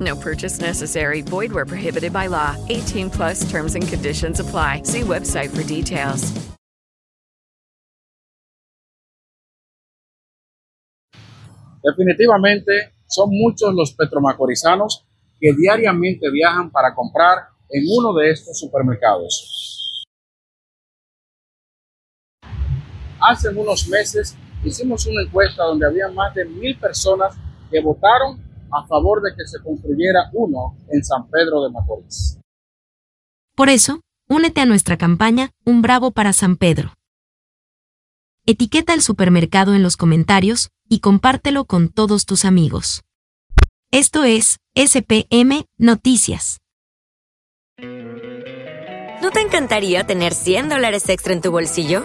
No purchase necessary. Void where prohibited by law. 18 plus terms and conditions apply. See website for details. Definitivamente son muchos los petromacorizanos que diariamente viajan para comprar en uno de estos supermercados. Hace unos meses hicimos una encuesta donde había más de mil personas que votaron a favor de que se construyera uno en San Pedro de Macorís. Por eso, únete a nuestra campaña Un Bravo para San Pedro. Etiqueta el supermercado en los comentarios y compártelo con todos tus amigos. Esto es SPM Noticias. ¿No te encantaría tener 100 dólares extra en tu bolsillo?